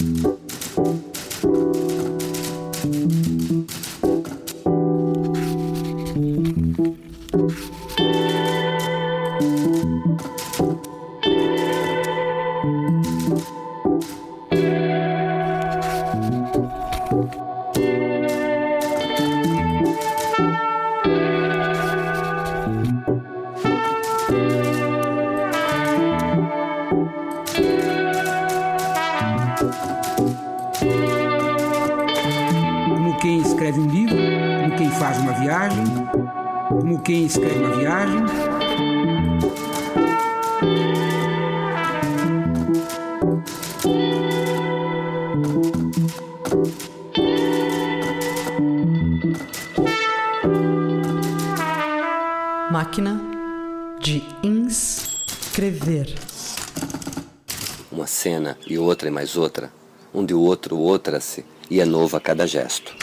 quem outra, um de outro outra-se, e é novo a cada gesto.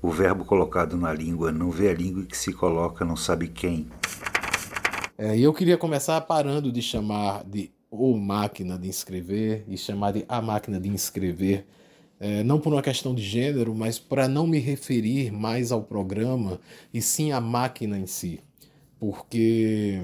O verbo colocado na língua não vê a língua que se coloca não sabe quem. É, eu queria começar parando de chamar de ou máquina de inscrever e chamar de a máquina de inscrever, é, não por uma questão de gênero, mas para não me referir mais ao programa e sim à máquina em si, porque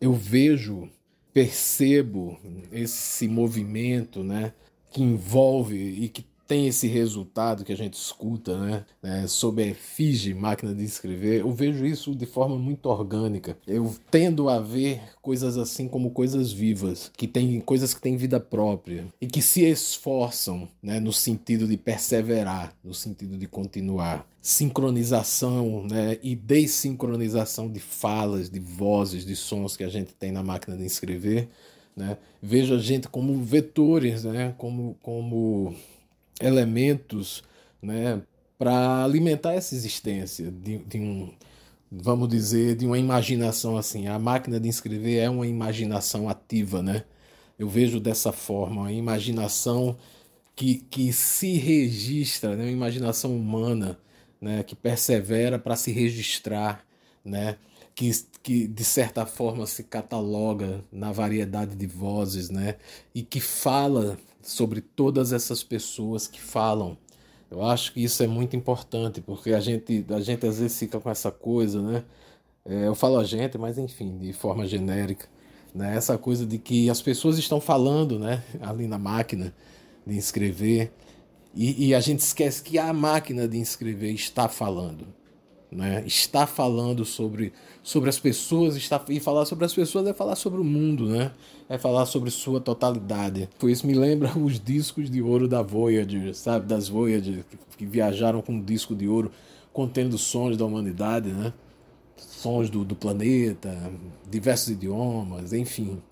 eu vejo, percebo esse movimento, né, que envolve e que tem esse resultado que a gente escuta, né, né, sob a efígie máquina de escrever, eu vejo isso de forma muito orgânica. Eu tendo a ver coisas assim como coisas vivas, que têm coisas que têm vida própria e que se esforçam, né, no sentido de perseverar, no sentido de continuar. Sincronização, né, e desincronização de falas, de vozes, de sons que a gente tem na máquina de escrever, né? Vejo a gente como vetores, né, como como elementos né, para alimentar essa existência de, de, um, vamos dizer, de uma imaginação assim. A máquina de escrever é uma imaginação ativa, né? Eu vejo dessa forma, uma imaginação que, que se registra, né? uma imaginação humana, né? que persevera para se registrar, né? que, que de certa forma se cataloga na variedade de vozes, né? e que fala sobre todas essas pessoas que falam. Eu acho que isso é muito importante, porque a gente, a gente às vezes fica com essa coisa, né? É, eu falo a gente, mas enfim, de forma genérica, né? Essa coisa de que as pessoas estão falando, né? Ali na máquina de inscrever, e, e a gente esquece que a máquina de inscrever está falando né? Está falando sobre, sobre as pessoas, está, e falar sobre as pessoas é falar sobre o mundo, né? É falar sobre sua totalidade. Por isso me lembra os discos de ouro da Voyager, sabe? Das Voyager, que, viajaram com um disco de ouro contendo sons da humanidade, né? Sons do, do planeta, diversos idiomas, enfim.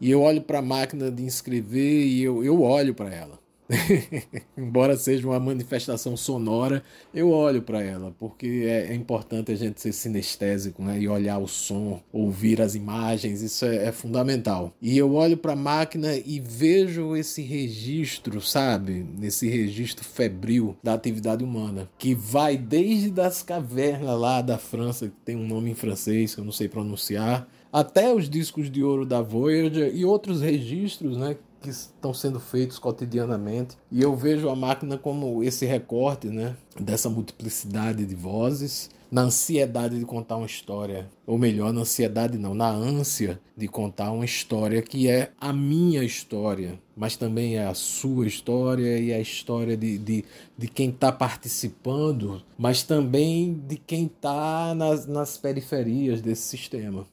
E eu olho para a máquina de inscrever e eu, eu olho para ela. Embora seja uma manifestação sonora, eu olho para ela, porque é, é, importante a gente ser sinestésico né? e olhar o som, ouvir as imagens, isso é, é fundamental. E eu olho para a máquina e vejo esse registro, sabe? Esse registro febril da atividade humana, que vai desde as cavernas lá da França, que tem um nome em francês que eu não sei pronunciar, até os discos de ouro da Voyager e outros registros, né? Que estão sendo feitos cotidianamente. E eu vejo a máquina como esse recorte né, dessa multiplicidade de vozes, na ansiedade de contar uma história, ou melhor, na ansiedade não, na ânsia de contar uma história que é a minha história, mas também é a sua história e a história de, de, de quem está participando, mas também de quem está nas, nas periferias desse sistema.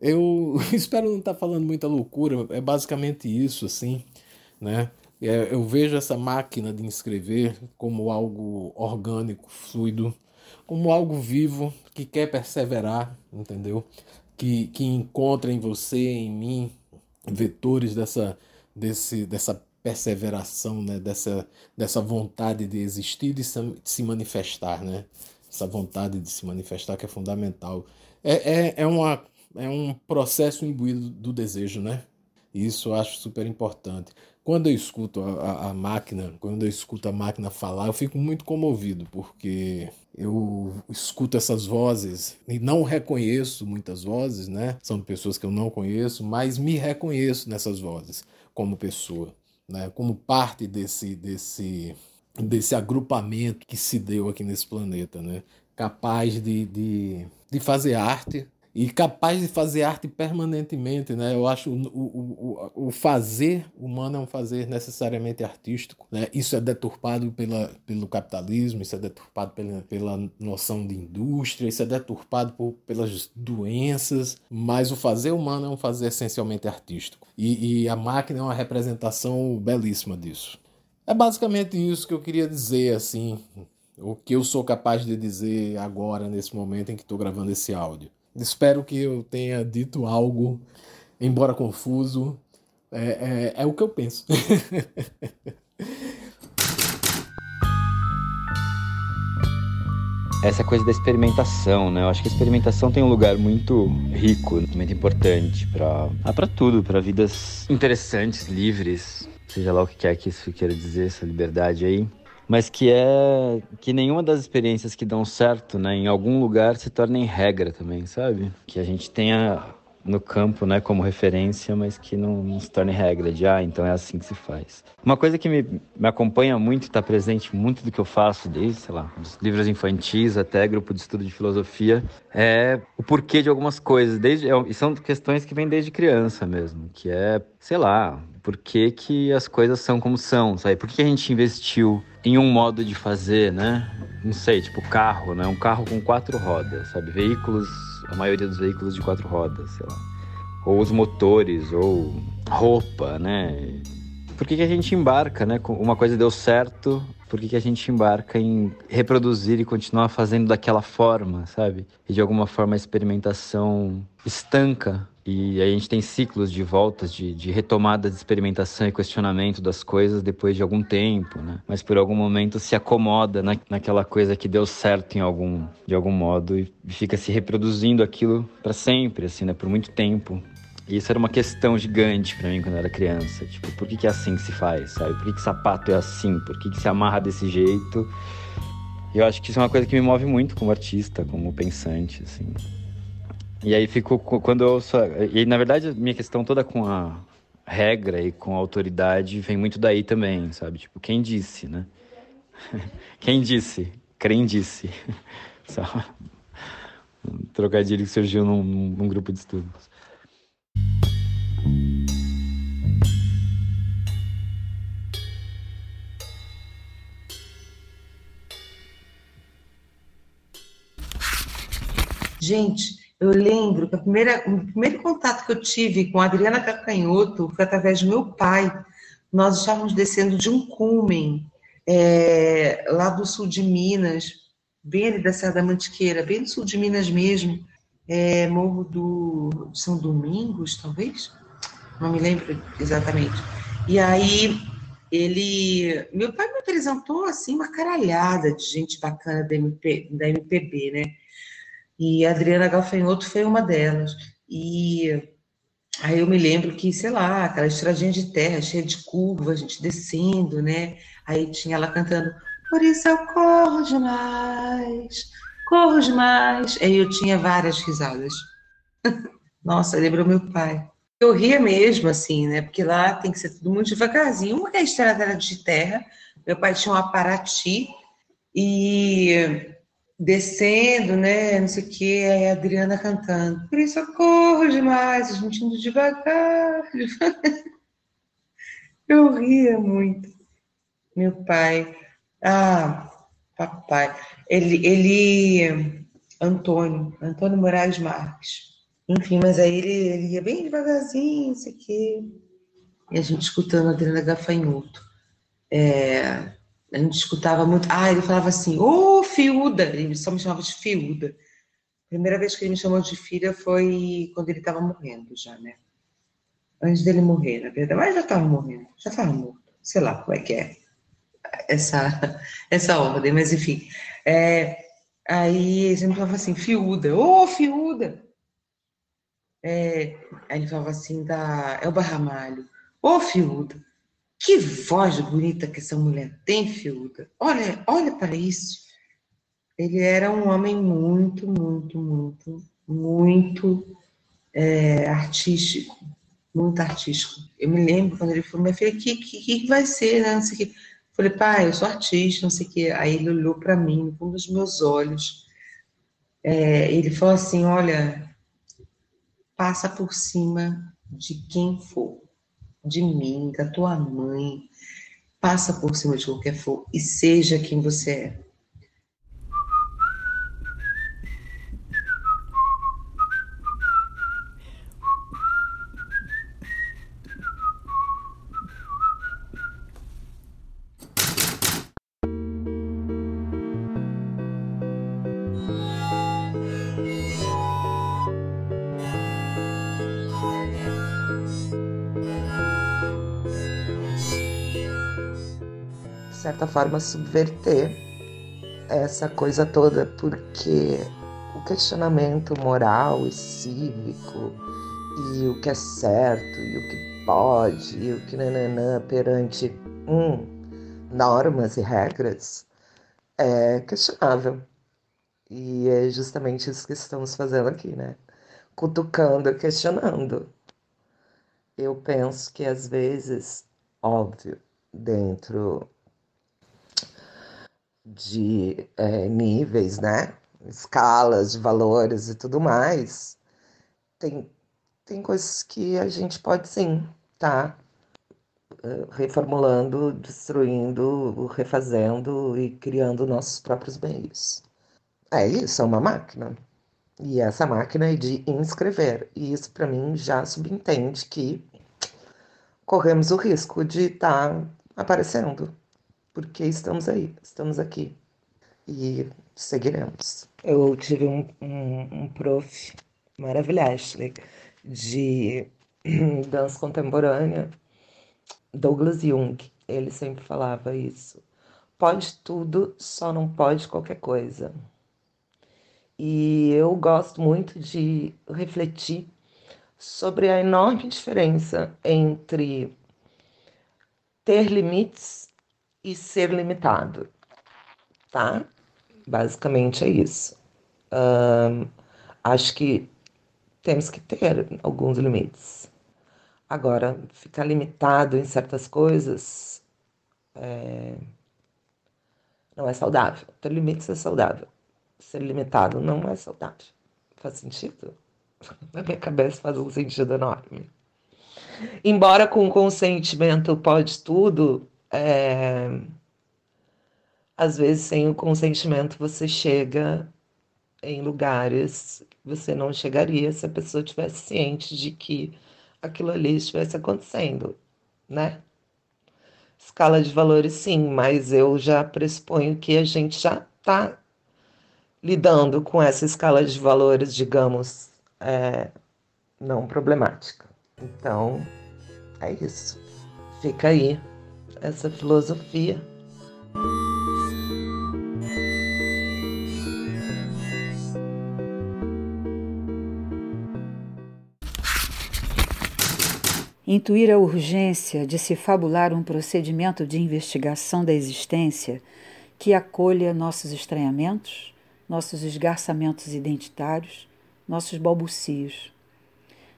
Eu espero não estar tá falando muita loucura, é basicamente isso, assim, né? É, eu vejo essa máquina de inscrever como algo orgânico, fluido, como algo vivo que quer perseverar, entendeu? Que, que encontra em você, em mim, vetores dessa, desse, dessa perseveração, né? dessa, dessa vontade de existir e de se manifestar, né? Essa vontade de se manifestar que é fundamental. É, é, é uma é um processo imbuído do desejo, né? Isso eu acho super importante. Quando eu escuto a, a, a, máquina, quando eu escuto a máquina falar, eu fico muito comovido, porque eu escuto essas vozes e não reconheço muitas vozes, né? São pessoas que eu não conheço, mas me reconheço nessas vozes como pessoa. né, como parte desse, desse, desse agrupamento que se deu aqui nesse planeta, né, capaz de, de, de fazer arte e capaz de fazer arte permanentemente, né? Eu acho o, o, o, fazer humano é um fazer necessariamente artístico, né? Isso é deturpado pela, pelo capitalismo, isso é deturpado pela, pela noção de indústria, isso é deturpado por, pelas doenças, mas o fazer humano é um fazer essencialmente artístico. E, e a máquina é uma representação belíssima disso. É basicamente isso que eu queria dizer, assim, o que eu sou capaz de dizer agora, nesse momento em que estou gravando esse áudio. Espero que eu tenha dito algo, embora confuso. É, é, é o que eu penso. Essa coisa da experimentação, né? Eu acho que a experimentação tem um lugar muito rico, muito importante para ah, para tudo, para vidas interessantes, livres, seja lá o que quer que isso queira dizer, essa liberdade aí mas que é que nenhuma das experiências que dão certo, né, em algum lugar se tornem regra também, sabe? Que a gente tenha no campo, né, como referência, mas que não, não, se torne regra de, ah, então é assim que se faz. Uma coisa que me, me acompanha muito, está presente muito do que eu faço, desde, sei lá, dos livros infantis até grupo de estudo de filosofia, é o porquê de algumas coisas, desde, é, e são questões que vêm desde criança mesmo, que é, sei lá, por que, que as coisas são como são, sabe? Por que a gente investiu em um modo de fazer, né? Não sei, tipo carro, né? Um carro com quatro rodas, sabe? Veículos, a maioria dos veículos de quatro rodas, sei lá. Ou os motores, ou roupa, né? Por que, que a gente embarca, né? Uma coisa deu certo, por que, que a gente embarca em reproduzir e continuar fazendo daquela forma, sabe? E de alguma forma a experimentação estanca e aí a gente tem ciclos de voltas, de, de retomada de experimentação e questionamento das coisas depois de algum tempo, né? Mas por algum momento se acomoda na, naquela coisa que deu certo em algum, de algum modo e fica se reproduzindo aquilo para sempre, assim, né? Por muito tempo. E isso era uma questão gigante para mim quando eu era criança. Tipo, por que, que é assim que se faz, sabe? Por que, que sapato é assim? Por que, que se amarra desse jeito? Eu acho que isso é uma coisa que me move muito como artista, como pensante, assim. E aí ficou quando eu só, e na verdade minha questão toda com a regra e com a autoridade vem muito daí também, sabe? Tipo, quem disse, né? quem disse? Quem disse? Só um trocadilho que surgiu num, num grupo de estudos. Gente, eu lembro que a primeira, o primeiro contato que eu tive com a Adriana Cacanhoto foi através do meu pai. Nós estávamos descendo de um cumen, é, lá do sul de Minas, bem ali da Serra da Mantiqueira, bem do sul de Minas mesmo, é, Morro do São Domingos, talvez? Não me lembro exatamente. E aí ele, meu pai me apresentou assim uma caralhada de gente bacana da, MP, da MPB, né? E a Adriana Galfanhoto foi uma delas. E aí eu me lembro que, sei lá, aquela estradinha de terra cheia de curva, a gente descendo, né? Aí tinha ela cantando, por isso eu corro demais, corro demais. Aí eu tinha várias risadas. Nossa, lembrou meu pai. Eu ria mesmo, assim, né? Porque lá tem que ser tudo muito devagarzinho. Uma que a estrada era de terra, meu pai tinha um aparati e descendo, né? Não sei o que, a Adriana cantando. Por isso eu corro demais, a gente indo devagar. Eu ria muito. Meu pai. Ah, papai. Ele, ele Antônio, Antônio Moraes Marques. Enfim, mas aí ele, ele ia bem devagarzinho, não sei o quê. E a gente escutando a Adriana Gafanhoto. É, a gente escutava muito. Ah, ele falava assim, ô oh, Fiuda! Ele só me chamava de Fiuda. A primeira vez que ele me chamou de filha foi quando ele estava morrendo já, né? Antes dele morrer, na verdade. Mas já estava morrendo, já estava morto. Sei lá como é que é essa, essa ordem, mas enfim. É, aí ele sempre falava assim, Fiuda, ô oh, Fiuda! É, aí ele falava assim, da Elba Ramalho, ô oh, Fiuda! Que voz bonita que essa mulher tem, Fiuda. Olha, olha para isso. Ele era um homem muito, muito, muito, muito é, artístico. muito artístico. Eu me lembro quando ele falou, minha filha, o que, que, que vai ser, né? Não sei que. Falei, pai, eu sou artista, não sei o que. Aí ele olhou para mim, no fundo dos meus olhos. É, ele falou assim: olha, passa por cima de quem for, de mim, da tua mãe, passa por cima de qualquer for e seja quem você é. Forma, subverter essa coisa toda, porque o questionamento moral e cívico e o que é certo e o que pode e o que nananã perante hum, normas e regras é questionável. E é justamente isso que estamos fazendo aqui, né? Cutucando, questionando. Eu penso que às vezes, óbvio, dentro de é, níveis, né? Escalas de valores e tudo mais, tem, tem coisas que a gente pode sim tá eh, reformulando, destruindo, refazendo e criando nossos próprios meios. É isso, é uma máquina. E essa máquina é de inscrever. E isso, para mim, já subentende que corremos o risco de estar tá aparecendo porque estamos aí, estamos aqui e seguiremos. Eu tive um, um, um prof maravilhoso de dança contemporânea, Douglas Jung. Ele sempre falava isso. Pode tudo, só não pode qualquer coisa. E eu gosto muito de refletir sobre a enorme diferença entre ter limites e ser limitado, tá? Basicamente é isso. Um, acho que temos que ter alguns limites. Agora, ficar limitado em certas coisas é... não é saudável. Ter limites é saudável. Ser limitado não é saudável. Faz sentido? Na minha cabeça faz um sentido enorme. Embora com consentimento pode tudo, é... Às vezes, sem o consentimento, você chega em lugares que você não chegaria se a pessoa tivesse ciente de que aquilo ali estivesse acontecendo, né? Escala de valores, sim, mas eu já pressuponho que a gente já está lidando com essa escala de valores, digamos, é, não problemática. Então, é isso. Fica aí essa filosofia. Intuir a urgência de se fabular um procedimento de investigação da existência que acolha nossos estranhamentos, nossos esgarçamentos identitários, nossos balbucios.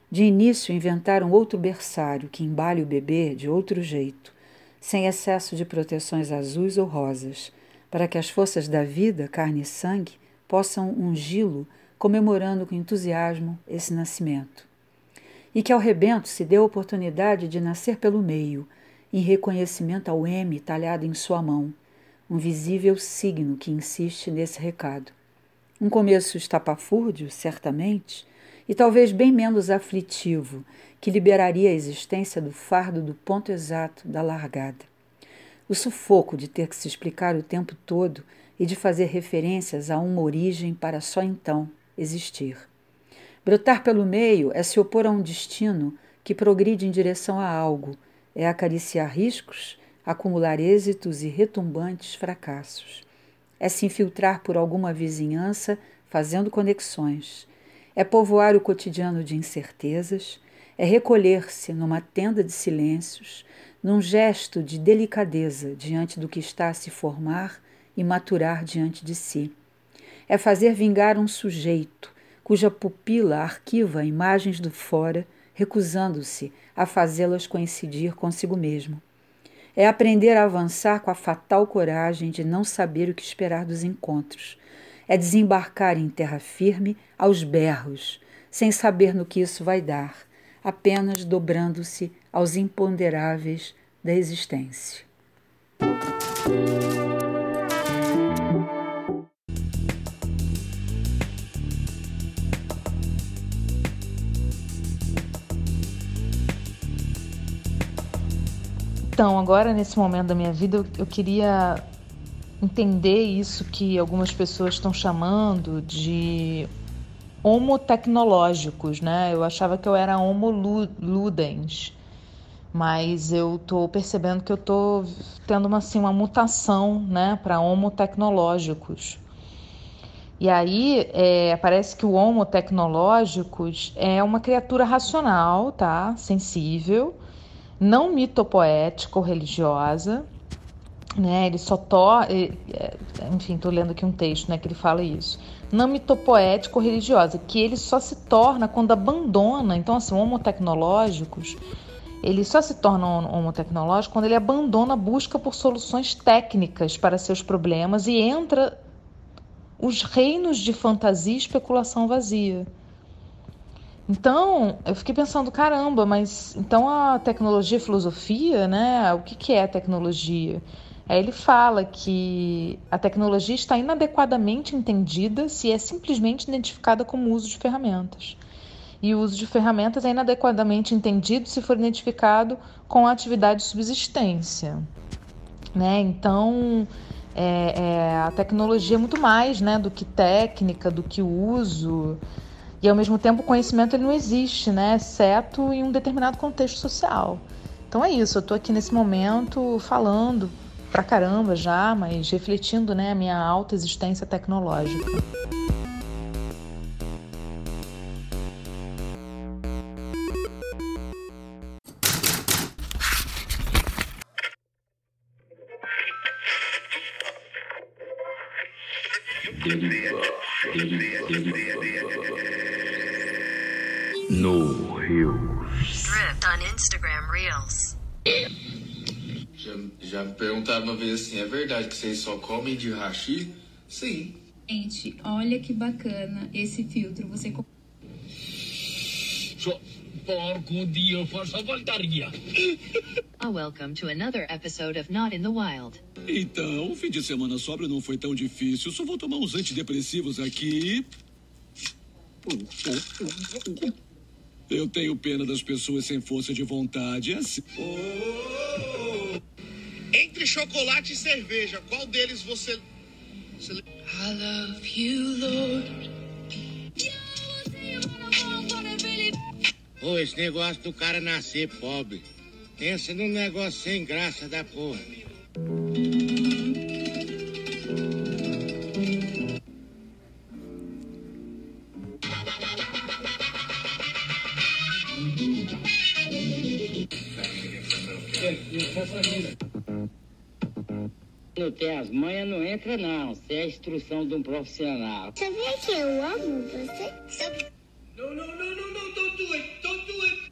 De início, inventar um outro berçário que embale o bebê de outro jeito, sem excesso de proteções azuis ou rosas, para que as forças da vida, carne e sangue, possam ungí-lo, comemorando com entusiasmo esse nascimento. E que ao rebento se dê a oportunidade de nascer pelo meio, em reconhecimento ao M talhado em sua mão, um visível signo que insiste nesse recado. Um começo estapafúrdio, certamente, e talvez bem menos aflitivo, que liberaria a existência do fardo do ponto exato da largada. O sufoco de ter que se explicar o tempo todo e de fazer referências a uma origem para só então existir. Brotar pelo meio é se opor a um destino que progride em direção a algo, é acariciar riscos, acumular êxitos e retumbantes fracassos. É se infiltrar por alguma vizinhança, fazendo conexões. É povoar o cotidiano de incertezas, é recolher-se numa tenda de silêncios, num gesto de delicadeza diante do que está a se formar e maturar diante de si. É fazer vingar um sujeito cuja pupila arquiva imagens do fora recusando-se a fazê-las coincidir consigo mesmo. É aprender a avançar com a fatal coragem de não saber o que esperar dos encontros. É desembarcar em terra firme aos berros, sem saber no que isso vai dar, apenas dobrando-se aos imponderáveis da existência. Então, agora nesse momento da minha vida, eu, eu queria entender isso que algumas pessoas estão chamando de homotecnológicos, né? Eu achava que eu era homoludens, mas eu tô percebendo que eu tô tendo uma, assim, uma mutação, né, para homotecnológicos. E aí é, parece que o homotecnológicos é uma criatura racional, tá? Sensível, não mitopoética ou religiosa, né? Ele só to, é, enfim, estou lendo aqui um texto, né, que ele fala isso. Não mitopoética ou religiosa, que ele só se torna quando abandona. Então, assim, homotecnológicos, ele só se torna homotecnológico quando ele abandona a busca por soluções técnicas para seus problemas e entra os reinos de fantasia e especulação vazia. Então, eu fiquei pensando, caramba, mas então a tecnologia e filosofia, né? O que, que é a tecnologia? Aí ele fala que a tecnologia está inadequadamente entendida se é simplesmente identificada como uso de ferramentas. E o uso de ferramentas é inadequadamente entendido se for identificado com a atividade de subsistência. Né? Então, é, é, a tecnologia é muito mais né, do que técnica, do que uso. E ao mesmo tempo o conhecimento ele não existe, né? exceto em um determinado contexto social. Então é isso, eu estou aqui nesse momento falando pra caramba já, mas refletindo né, a minha alta existência tecnológica. Verdade que vocês só comem de hashi? Sim. Gente, olha que bacana esse filtro. Você. Só porco dia faça voltaria. Oh, welcome to another episode of Not in the Wild. Então, o fim de semana sobra não foi tão difícil. Só vou tomar uns antidepressivos aqui. Eu tenho pena das pessoas sem força de vontade. É assim. Entre chocolate e cerveja, qual deles você. você... I love you, Lord. Ô, esse negócio do cara nascer pobre. Pensa num negócio sem graça da porra. Não tem as manhas, não entra não. Isso é a instrução de um profissional. Sabia que eu amo você? Sabe... No, no, no, no, no, don't do it, don't do it.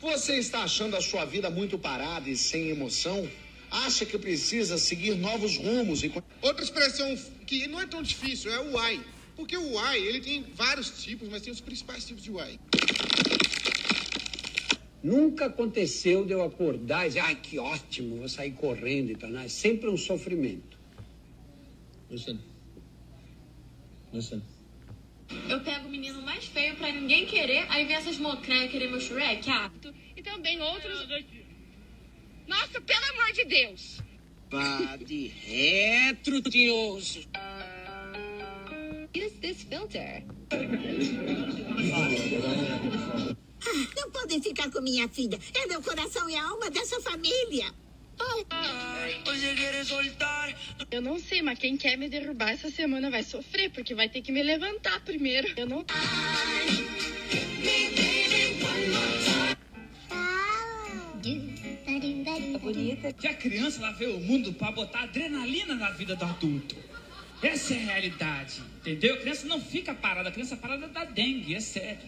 Você está achando a sua vida muito parada e sem emoção? Acha que precisa seguir novos rumos e... Outra expressão que não é tão difícil é o why. Porque o why, ele tem vários tipos, mas tem os principais tipos de why. Nunca aconteceu de eu acordar e dizer, ai, que ótimo, vou sair correndo e tal. Não, é sempre um sofrimento. Listen. Listen. Eu pego o menino mais feio pra ninguém querer, aí vem essas mocréias querer meu Shrek, ah. E também outros... Nossa, pelo amor de Deus! Vá de retro, tinhoso. Use this filter. Ah, não podem ficar com minha filha. É meu coração e a alma dessa família. Eu não sei, mas quem quer me derrubar essa semana vai sofrer, porque vai ter que me levantar primeiro. Eu não. bonita. Que a criança ela vê o mundo para botar adrenalina na vida do adulto. Essa é a realidade, entendeu? A criança não fica parada, a criança parada da dengue, é sério.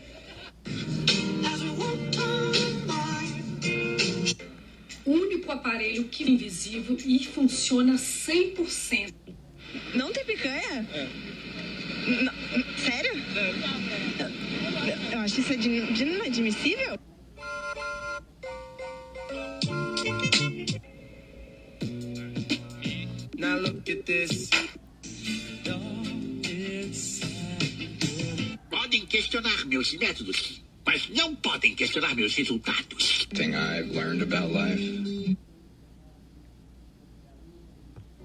O único aparelho que é invisível e funciona 100%. Não tem picanha? É. Não, sério? Eu acho isso inadmissível. Now look at this. Podem questionar meus métodos, mas não podem questionar meus resultados. Thing I've learned about life.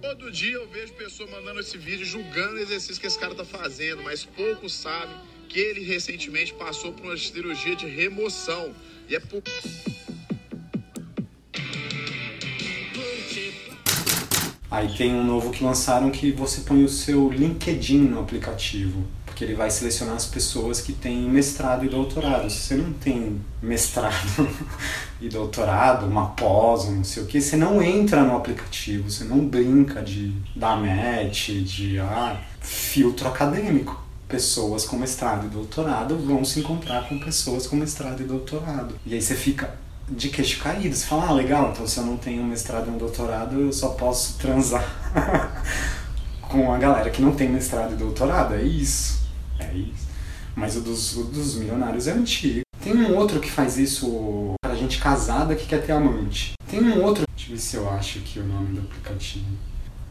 Todo dia eu vejo pessoa mandando esse vídeo julgando o exercício que esse cara tá fazendo, mas poucos sabem que ele recentemente passou por uma cirurgia de remoção. E é por. Aí tem um novo que lançaram que você põe o seu LinkedIn no aplicativo, porque ele vai selecionar as pessoas que têm mestrado e doutorado. Se você não tem mestrado e doutorado, uma pós, não sei o que, você não entra no aplicativo, você não brinca de dar match, de ah, filtro acadêmico. Pessoas com mestrado e doutorado vão se encontrar com pessoas com mestrado e doutorado. E aí você fica de queixo caído. Você fala, ah, legal, então se eu não tenho um mestrado e um doutorado, eu só posso transar com a galera que não tem mestrado e doutorado. É isso. É isso. Mas o dos, o dos milionários é antigo. Tem um outro que faz isso para gente casada que quer ter amante. Tem um outro, deixa eu ver se eu acho aqui o nome do aplicativo.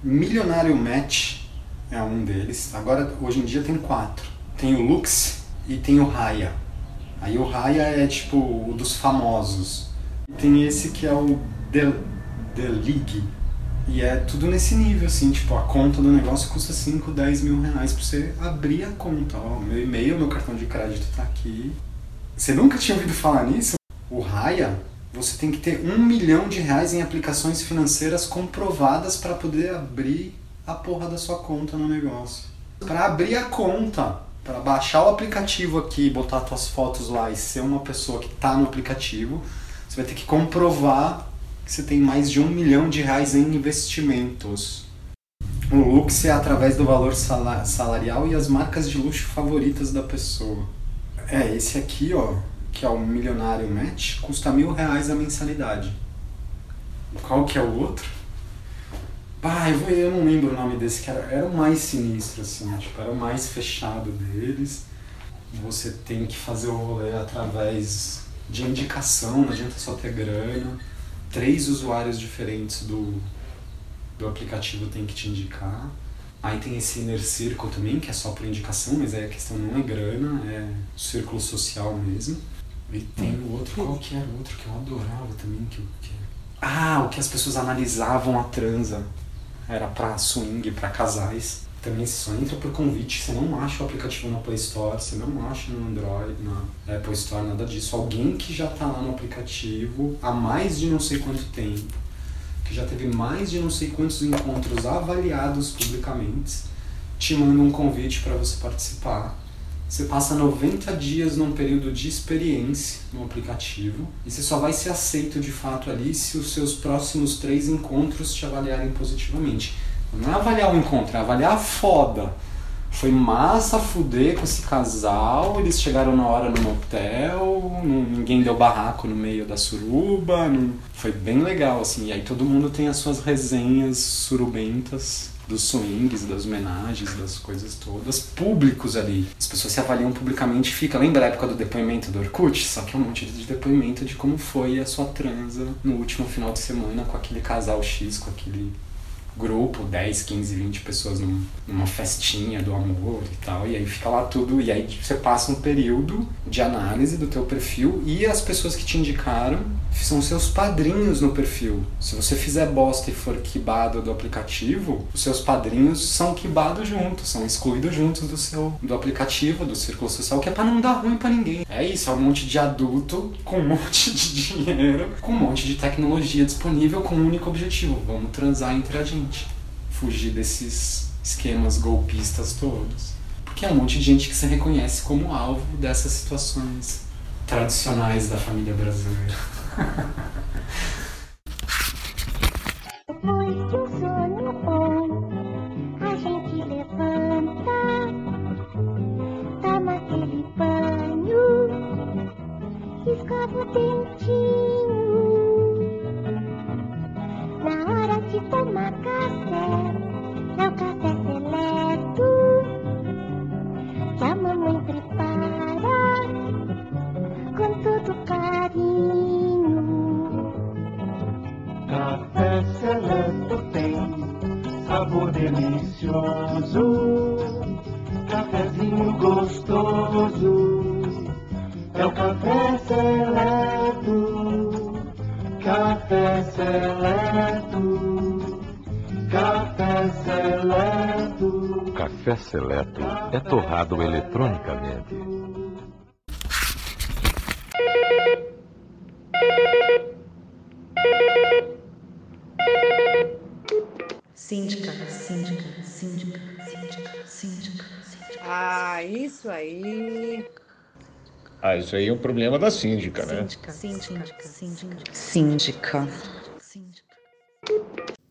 Milionário Match é um deles. Agora, hoje em dia, tem quatro. Tem o Lux e tem o Raya. Aí o Raya é tipo o dos famosos. Tem esse que é o The, The League. E é tudo nesse nível, assim, tipo, a conta do negócio custa 5, 10 mil reais pra você abrir a conta. Ó, meu e-mail, meu cartão de crédito tá aqui. Você nunca tinha ouvido falar nisso? O Raya, você tem que ter um milhão de reais em aplicações financeiras comprovadas para poder abrir a porra da sua conta no negócio. Para abrir a conta, para baixar o aplicativo aqui, botar suas fotos lá e ser uma pessoa que tá no aplicativo, você vai ter que comprovar que você tem mais de um milhão de reais em investimentos. O Lux é através do valor sala- salarial e as marcas de luxo favoritas da pessoa. É, esse aqui, ó, que é o Milionário Match, custa mil reais a mensalidade. Qual que é o outro? Pá, eu, vou- eu não lembro o nome desse, que era, o mais sinistro, assim, tipo, era o mais fechado deles. Você tem que fazer o rolê através de indicação, não adianta só ter grana. Três usuários diferentes do, do aplicativo tem que te indicar. Aí tem esse Inner Circle também, que é só por indicação, mas aí a questão não é grana, é círculo social mesmo. E tem o outro, qual que era o outro que eu adorava também? Que, que... Ah, o que as pessoas analisavam a transa. Era pra swing, pra casais. Também só entra por convite, você não acha o aplicativo na Play Store, você não acha no Android, na Apple Store, nada disso. Alguém que já tá lá no aplicativo há mais de não sei quanto tempo, que já teve mais de não sei quantos encontros avaliados publicamente, te manda um convite para você participar. Você passa 90 dias num período de experiência no aplicativo e você só vai ser aceito de fato ali se os seus próximos três encontros te avaliarem positivamente. Não é avaliar o encontro, é avaliar a foda. Foi massa fuder com esse casal, eles chegaram na hora no motel, ninguém deu barraco no meio da suruba, não- foi bem legal, assim. E aí todo mundo tem as suas resenhas surubentas dos swings, das homenagens, das coisas todas, públicos ali. As pessoas se avaliam publicamente, fica, lembra a época do depoimento do Orkut? Só que é um monte de depoimento de como foi a sua transa no último final de semana com aquele casal X, com aquele grupo, 10, 15, 20 pessoas num- numa festinha do amor e tal, e aí fica lá tudo, e aí você passa um período de análise do teu perfil e as pessoas que te indicaram são seus padrinhos no perfil. Se você fizer bosta e for quibado do aplicativo, os seus padrinhos são quibados juntos, são excluídos juntos do seu do aplicativo, do círculo social, que é pra não dar ruim pra ninguém. É isso, é um monte de adulto com um monte de dinheiro, com um monte de tecnologia disponível com um único objetivo, vamos transar entre a gente. Fugir desses esquemas golpistas todos. Porque é um monte de gente que se reconhece como alvo dessas situações tradicionais da família brasileira. torrado eletronicamente. Síndica, síndica, síndica, síndica, síndica, síndica. Ah, isso aí. Ah, isso aí é um problema da síndica, né? Síndica, síndica, síndica.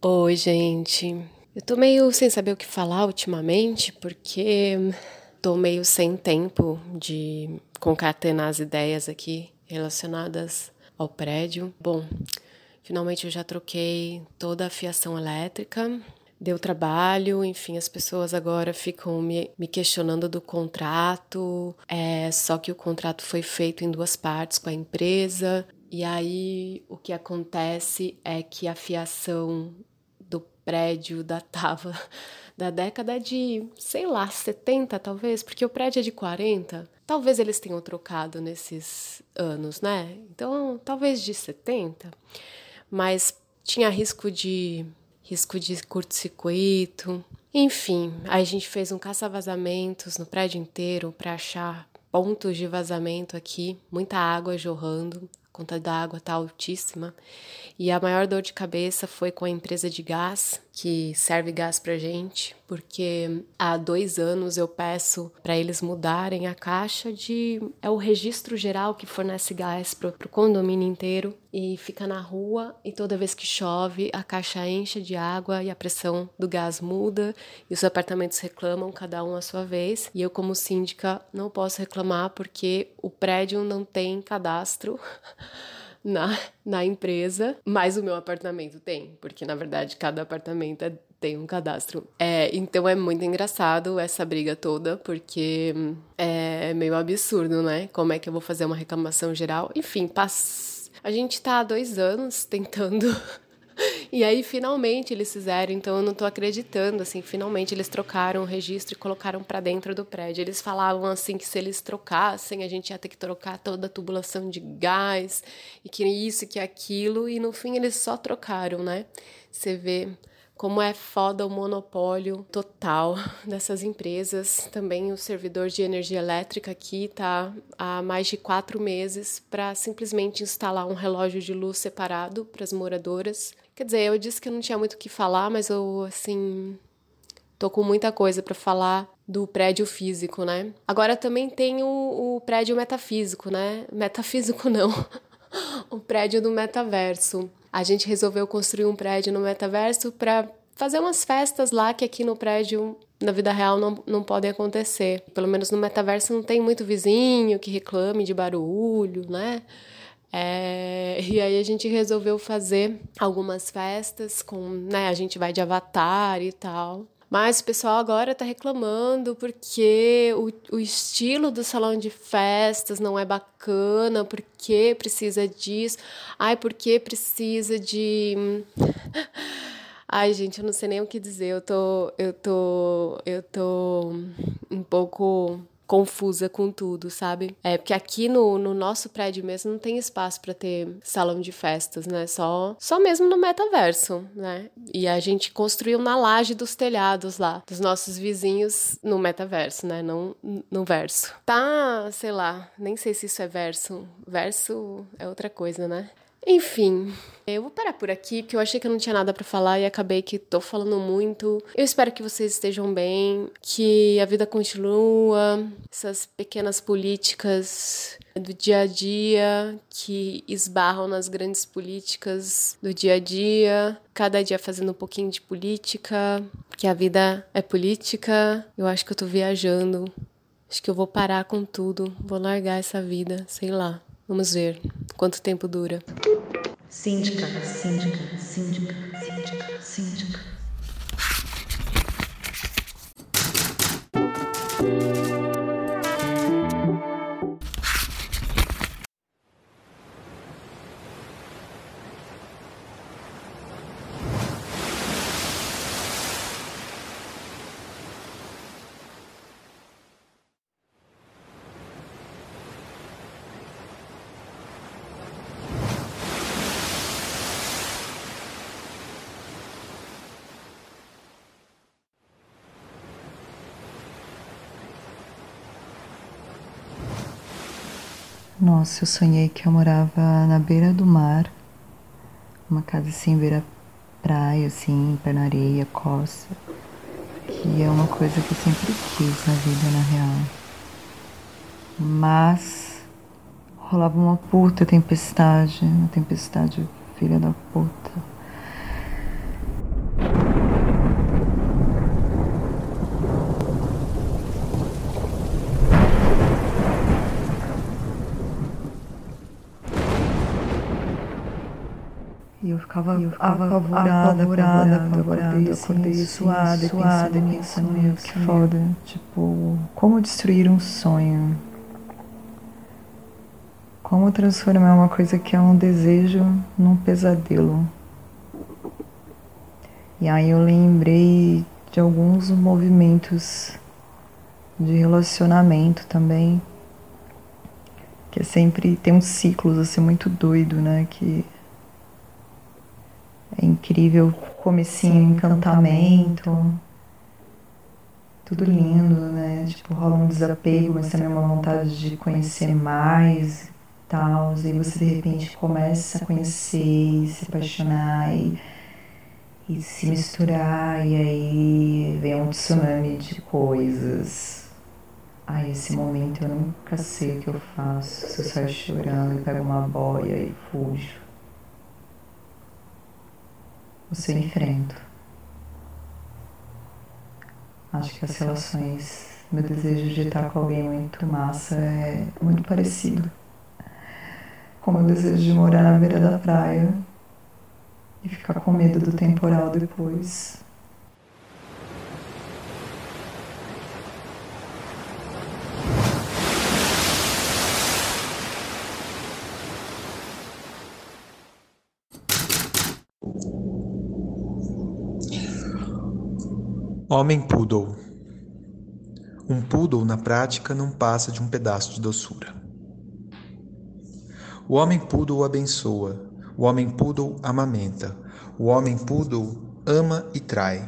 Oi, gente. Eu tô meio sem saber o que falar ultimamente, porque tô meio sem tempo de concatenar as ideias aqui relacionadas ao prédio. Bom, finalmente eu já troquei toda a fiação elétrica, deu trabalho, enfim, as pessoas agora ficam me, me questionando do contrato, é, só que o contrato foi feito em duas partes com a empresa, e aí o que acontece é que a fiação prédio datava da década de, sei lá, 70 talvez, porque o prédio é de 40. Talvez eles tenham trocado nesses anos, né? Então, talvez de 70. Mas tinha risco de risco de curto-circuito. Enfim, a gente fez um caça-vazamentos no prédio inteiro para achar pontos de vazamento aqui, muita água jorrando, conta da água tá altíssima. E a maior dor de cabeça foi com a empresa de gás, que serve gás pra gente, porque há dois anos eu peço para eles mudarem a caixa de. É o registro geral que fornece gás pro, pro condomínio inteiro e fica na rua e toda vez que chove a caixa enche de água e a pressão do gás muda e os apartamentos reclamam cada um à sua vez e eu como síndica não posso reclamar porque o prédio não tem cadastro na, na empresa, mas o meu apartamento tem, porque na verdade cada apartamento é, tem um cadastro. É, então é muito engraçado essa briga toda, porque é meio absurdo, né? Como é que eu vou fazer uma reclamação geral? Enfim, pass... a gente tá há dois anos tentando. E aí, finalmente, eles fizeram, então eu não tô acreditando, assim, finalmente eles trocaram o registro e colocaram para dentro do prédio. Eles falavam, assim, que se eles trocassem, a gente ia ter que trocar toda a tubulação de gás, e que isso, que aquilo, e no fim eles só trocaram, né? Você vê como é foda o monopólio total dessas empresas. Também o servidor de energia elétrica aqui está há mais de quatro meses para simplesmente instalar um relógio de luz separado para as moradoras. Quer dizer, eu disse que não tinha muito o que falar, mas eu, assim, tô com muita coisa para falar do prédio físico, né? Agora também tem o, o prédio metafísico, né? Metafísico não. O prédio do metaverso. A gente resolveu construir um prédio no metaverso para fazer umas festas lá que aqui no prédio, na vida real, não, não podem acontecer. Pelo menos no metaverso não tem muito vizinho que reclame de barulho, né? É, e aí a gente resolveu fazer algumas festas com, né, a gente vai de avatar e tal. Mas o pessoal agora tá reclamando porque o, o estilo do salão de festas não é bacana, porque precisa disso. Ai, porque precisa de. Ai, gente, eu não sei nem o que dizer. Eu tô. Eu tô. Eu tô um pouco confusa com tudo, sabe? É porque aqui no, no nosso prédio mesmo não tem espaço para ter salão de festas, né? Só só mesmo no metaverso, né? E a gente construiu na laje dos telhados lá, dos nossos vizinhos no metaverso, né? Não no verso. Tá, sei lá, nem sei se isso é verso. Verso é outra coisa, né? Enfim, eu vou parar por aqui, porque eu achei que eu não tinha nada para falar e acabei que tô falando muito. Eu espero que vocês estejam bem, que a vida continua, essas pequenas políticas do dia a dia que esbarram nas grandes políticas do dia a dia, cada dia fazendo um pouquinho de política, que a vida é política. Eu acho que eu tô viajando. Acho que eu vou parar com tudo, vou largar essa vida, sei lá. Vamos ver quanto tempo dura. Síndica, síndica, síndica, síndica, síndica. Nossa, eu sonhei que eu morava na beira do mar, uma casa assim, beira praia, assim, pé na areia, costa, que é uma coisa que eu sempre quis na vida, na real. Mas rolava uma puta tempestade, uma tempestade filha da puta. Eu ficava, eu ficava apavorada, apavorada, apavorada, acordei suada, suada, e pensando, meu, que foda. Tipo, como destruir um sonho? Como transformar uma coisa que é um desejo num pesadelo? E aí eu lembrei de alguns movimentos de relacionamento também, que é sempre tem uns ciclos assim muito doido, né, que é incrível, comecinho, encantamento, tudo lindo, né? Tipo, rola um desapego, mas também uma vontade de conhecer mais e tal. E você de repente começa a conhecer e se apaixonar e, e se misturar, e aí vem um tsunami de coisas. Ai, esse momento eu nunca sei o que eu faço. Se eu saio chorando e pego uma boia e fujo você enfrenta. Acho que as relações, meu desejo de estar com alguém muito massa é muito parecido. Com o meu desejo de morar na beira da praia e ficar com medo do temporal depois. Homem Poodle. Um poodle, na prática, não passa de um pedaço de doçura. O homem poodle abençoa, o homem poodle amamenta, o homem poodle ama e trai.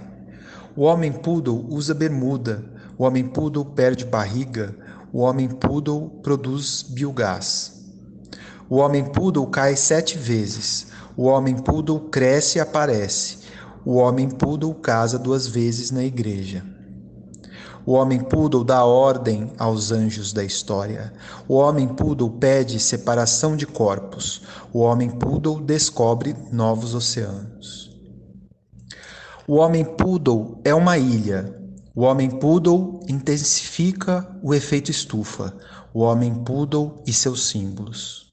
O homem poodle usa bermuda, o homem poodle perde barriga, o homem poodle produz biogás. O homem poodle cai sete vezes, o homem poodle cresce e aparece, o homem poodle casa duas vezes na igreja. O homem poodle dá ordem aos anjos da história. O homem poodle pede separação de corpos. O homem poodle descobre novos oceanos. O homem poodle é uma ilha. O homem poodle intensifica o efeito estufa. O homem poodle e seus símbolos.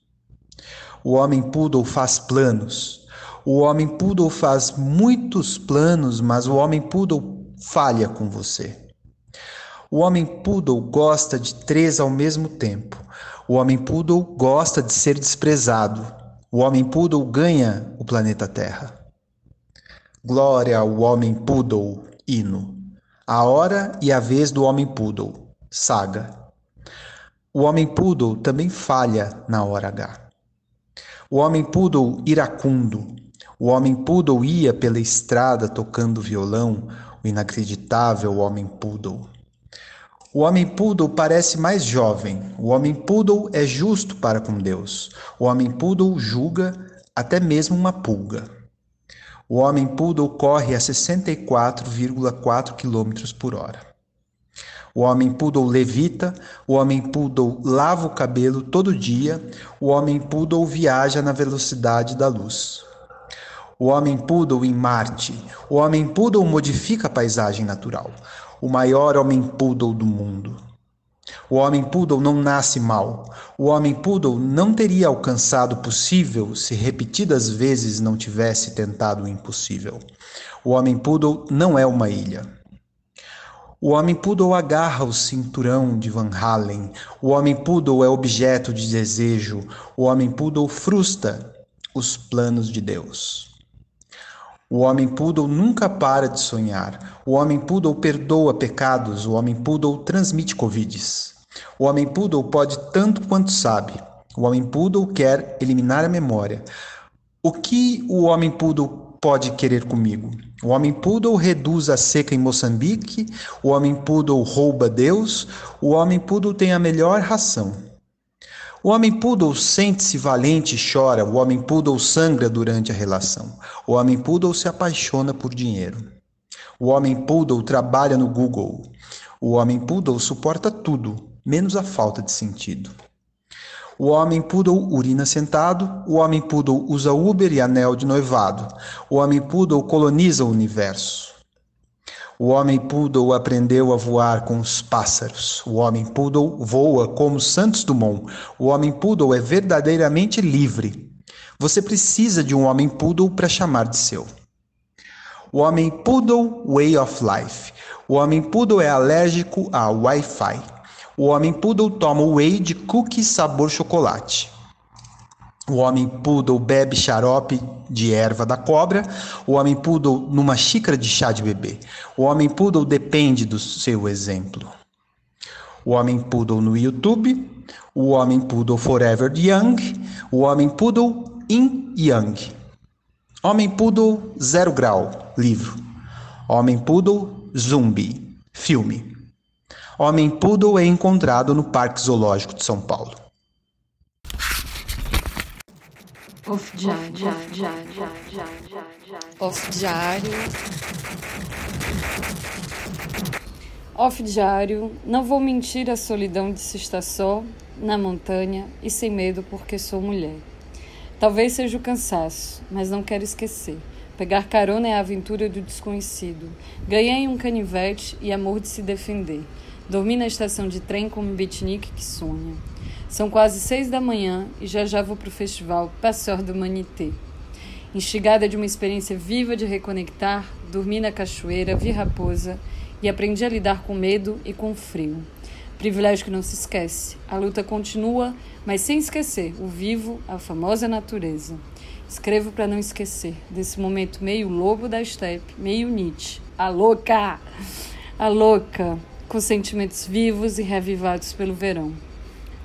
O homem poodle faz planos. O homem poodle faz muitos planos, mas o homem poodle falha com você. O homem poodle gosta de três ao mesmo tempo. O homem poodle gosta de ser desprezado. O homem poodle ganha o planeta Terra. Glória ao homem poodle, hino. A hora e a vez do homem poodle, saga. O homem poodle também falha na hora H. O homem poodle iracundo, o homem poodle ia pela estrada tocando violão, o inacreditável homem poodle. O homem poodle parece mais jovem. O homem poodle é justo para com Deus. O homem poodle julga até mesmo uma pulga. O homem poodle corre a 64,4 km por hora. O homem poodle levita, o homem poodle lava o cabelo todo dia, o homem poodle viaja na velocidade da luz o homem poodle em Marte. O homem poodle modifica a paisagem natural. O maior homem poodle do mundo. O homem poodle não nasce mal. O homem poodle não teria alcançado o possível se repetidas vezes não tivesse tentado o impossível. O homem poodle não é uma ilha. O homem poodle agarra o cinturão de Van Halen. O homem poodle é objeto de desejo. O homem poodle frustra os planos de Deus. O homem poodle nunca para de sonhar. O homem poodle perdoa pecados. O homem poodle transmite covides. O homem poodle pode tanto quanto sabe. O homem poodle quer eliminar a memória. O que o homem poodle pode querer comigo? O homem poodle reduz a seca em Moçambique. O homem poodle rouba Deus. O homem poodle tem a melhor ração. O homem poodle sente-se valente e chora, o homem poodle sangra durante a relação. O homem poodle se apaixona por dinheiro. O homem poodle trabalha no Google. O homem poodle suporta tudo, menos a falta de sentido. O homem poodle urina sentado, o homem poodle usa Uber e anel de noivado. O homem poodle coloniza o universo. O homem poodle aprendeu a voar com os pássaros. O homem poodle voa como Santos Dumont. O homem poodle é verdadeiramente livre. Você precisa de um homem poodle para chamar de seu. O homem poodle way of life. O homem poodle é alérgico a Wi-Fi. O homem poodle toma whey de cookie sabor chocolate. O homem poodle bebe xarope de erva da cobra. O homem poodle numa xícara de chá de bebê. O homem poodle depende do seu exemplo. O homem poodle no YouTube. O homem poodle forever young. O homem poodle in young. Homem poodle zero grau. Livro. Homem poodle zumbi. Filme. Homem poodle é encontrado no Parque Zoológico de São Paulo. Off diário. Off diário. Off diário. Não vou mentir a solidão de se estar só, na montanha e sem medo porque sou mulher. Talvez seja o cansaço, mas não quero esquecer. Pegar carona é a aventura do desconhecido. Ganhei um canivete e amor de se defender. Dormi na estação de trem como um beatnik que sonha. São quase seis da manhã e já já vou para o festival Passeur do Manité. Instigada de uma experiência viva de reconectar, dormi na cachoeira, vi raposa e aprendi a lidar com medo e com frio. Privilégio que não se esquece. A luta continua, mas sem esquecer o vivo, a famosa natureza. Escrevo para não esquecer desse momento meio lobo da steppe, meio Nietzsche. A louca! A louca! Com sentimentos vivos e reavivados pelo verão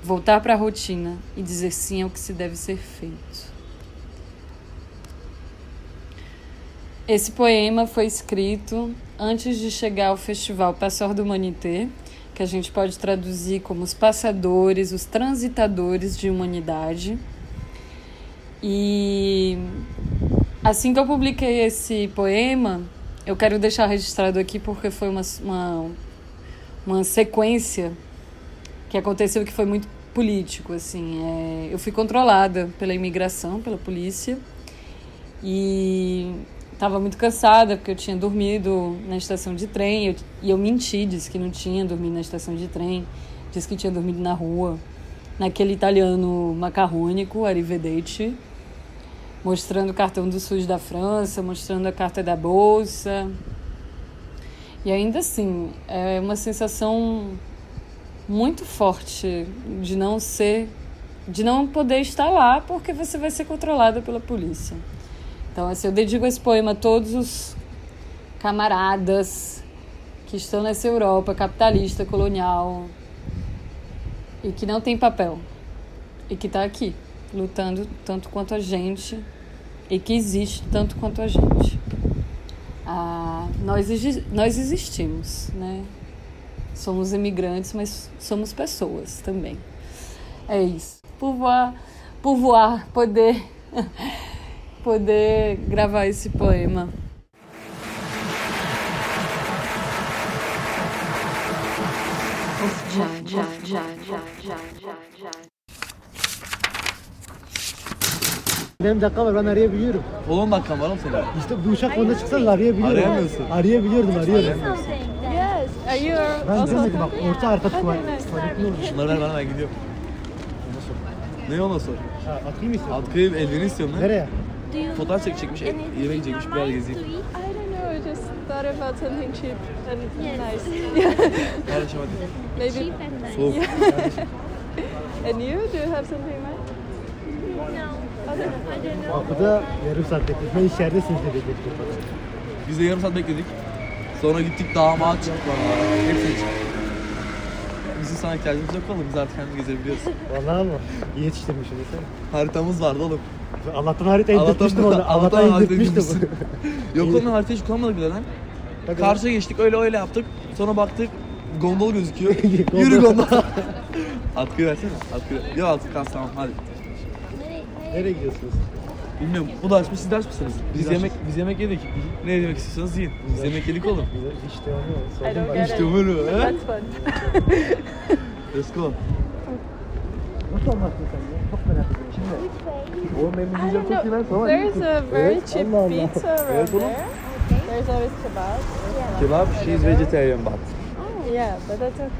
voltar para a rotina e dizer sim ao que se deve ser feito. Esse poema foi escrito antes de chegar ao festival Passor do Humanité, que a gente pode traduzir como os passadores, os transitadores de humanidade. E assim que eu publiquei esse poema, eu quero deixar registrado aqui porque foi uma, uma, uma sequência que aconteceu que foi muito político, assim. É, eu fui controlada pela imigração, pela polícia, e estava muito cansada porque eu tinha dormido na estação de trem eu, e eu menti, disse que não tinha dormido na estação de trem, disse que tinha dormido na rua, naquele italiano macarrônico, Arrivederci, mostrando o cartão do SUS da França, mostrando a carta da bolsa. E ainda assim, é uma sensação muito forte de não ser, de não poder estar lá porque você vai ser controlada pela polícia. Então, assim, eu dedico esse poema a todos os camaradas que estão nessa Europa capitalista, colonial e que não tem papel e que está aqui lutando tanto quanto a gente e que existe tanto quanto a gente. Ah, nós, nós existimos, né? Somos imigrantes, mas somos pessoas também. É isso. Por voar, por voar poder, poder gravar esse poema. Já, já, já, já, já, já, já. Benim dakika var ben arayabiliyorum. 10 dakika var mı senin? İşte bu uçak onda çıksa arayabiliyorum. Arayamıyorsun. Arayabiliyordum arıyorum. You Ben görmedim bak orta arka tuvalet. Tuvaletli olmuş. Şunları ver bana ben gidiyorum. Ne ona sor? Ha, atayım mı istiyorsun? Atkıyı ellerini istiyorum lan. Nereye? Fotoğraf çekecekmiş, e, yemek yiyecekmiş, biraz gezeyim. I don't know, I just thought about something cheap and nice. Kardeşim hadi. Maybe. Cheap and nice. Soğuk. and you, do you have something in mind? Kapıda yarım saat bekledik. Ben içeridesiniz diye bekledik. Biz de yarım saat bekledik. Sonra gittik damat çıktık. Hepsi çıktı. Bizim sana ihtiyacımız yok oğlum. Biz artık kendimiz gezebiliyoruz. Vallahi mı? İyi yetiştirmişsin desene. Haritamız vardı oğlum. Allah'tan haritayı indirtmiştim orada. Allah'tan haritayı indirtmiştim. Yok oğlum haritayı hiç kullanmadık bile lan. Karşıya geçtik öyle öyle yaptık. Sonra baktık gondol gözüküyor. Yürü gondol. Atkıyı versene. Atkıyı. Yok atkı kas tamam hadi. Nereye gidiyorsunuz? Bilmiyorum. Bu da açmış siz de aç mısınız? Biz Biz yemek biz yemek yedik. Ne yemek istiyorsanız yiyin. Biz yemek yedik oğlum. İşte onu İşte he? That's fun. Let's go. Nasıl anlattın sen ya? Çok merak ediyorum. Şimdi. İngilizcem don't çok iyi lan. know. Sana There's a very Evet, cheap Allah Allah. pizza around there. There's always kebab. Kebab, she's vegetarian but. Oh, yeah, but that's okay.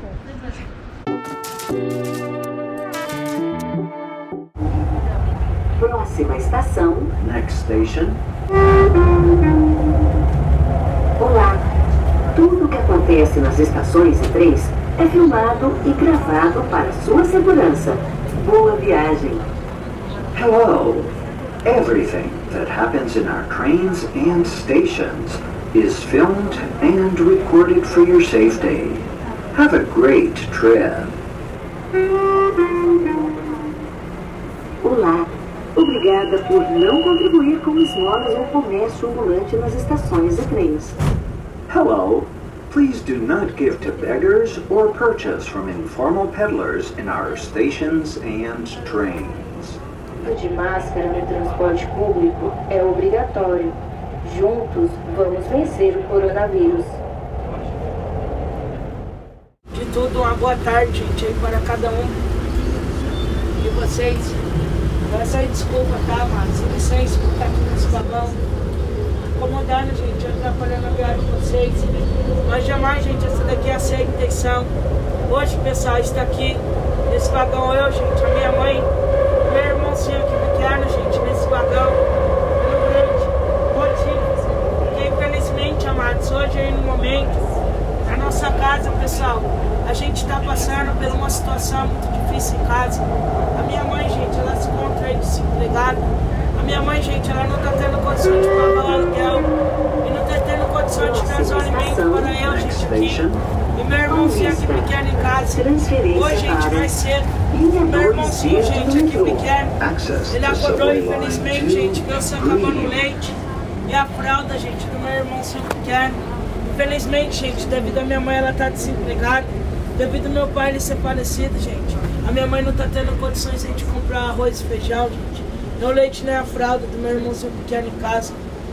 Próxima estação. Next station. Olá. Tudo o que acontece nas estações e trens é filmado e gravado para sua segurança. Boa viagem. Hello. Everything that happens in our trains and stations is filmed and recorded for your safety. Have a great trip. Olá. Obrigada por não contribuir com esmolas ou comércio ambulante nas estações e trens. Hello. Please do not give to beggars or purchase from informal peddlers in our stations and trains. O de máscara no transporte público é obrigatório. Juntos, vamos vencer o coronavírus. De tudo, uma boa tarde, gente, aí para cada um de vocês. Peço aí desculpa, tá, mas licença por estar aqui nesse vagão. Incomodando, gente, atrapalhando a viagem de vocês. Mas jamais, gente, essa daqui é a intenção. Hoje, pessoal, está aqui nesse vagão eu, gente, a minha mãe, meu irmãozinho aqui pequeno, gente, nesse vagão. Pelo grande motivo. Porque, infelizmente, amados, hoje aí no momento, na nossa casa, pessoal, a gente está passando por uma situação muito difícil em casa. A minha mãe, gente, ela se encontra aí desempregada. A minha mãe, gente, ela não está tendo condição de pagar o aluguel e não está tendo condição de trazer o alimento para eu, gente, aqui. E meu irmãozinho aqui pequeno em casa. Hoje, gente, vai ser meu irmãozinho, gente, aqui pequeno. Ele acordou, infelizmente, gente, se acabando leite e a fralda, gente, do meu irmãozinho pequeno. Infelizmente, gente, devido a minha mãe ela tá desempregada, devido ao meu pai ele ser falecido, gente, a minha mãe não tá tendo condições aí de comprar arroz e feijão, gente. Nem o leite nem a fralda do meu irmãozinho pequeno em casa.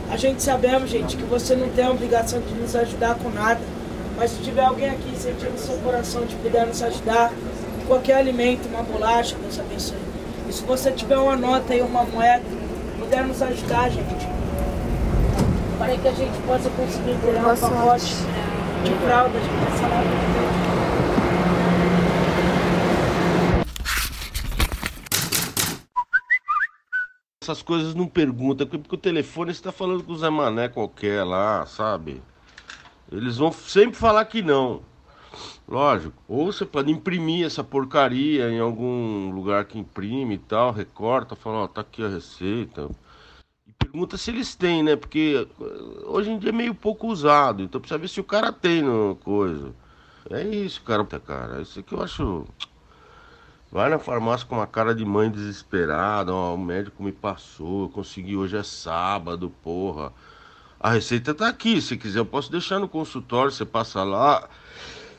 A gente sabemos, gente, que você não tem a obrigação de nos ajudar com nada. Mas se tiver alguém aqui sentindo seu coração de puder nos ajudar, com qualquer alimento, uma bolacha, Deus abençoe. E se você tiver uma nota aí, uma moeda, puder nos ajudar, gente, para que a gente possa conseguir ter um pacote de fralda, gente, Essas coisas não pergunta, porque o telefone você tá falando com o Zé Mané qualquer lá, sabe? Eles vão sempre falar que não. Lógico. Ou você pode imprimir essa porcaria em algum lugar que imprime e tal, recorta, fala, ó, tá aqui a receita. E pergunta se eles têm, né? Porque eh, hoje em dia é meio pouco usado, então precisa ver se o cara tem no coisa. É isso, cara, cara. Isso que eu acho. Vai na farmácia com uma cara de mãe desesperada, ó, o médico me passou, eu consegui hoje é sábado, porra. A receita tá aqui, se quiser eu posso deixar no consultório, você passa lá,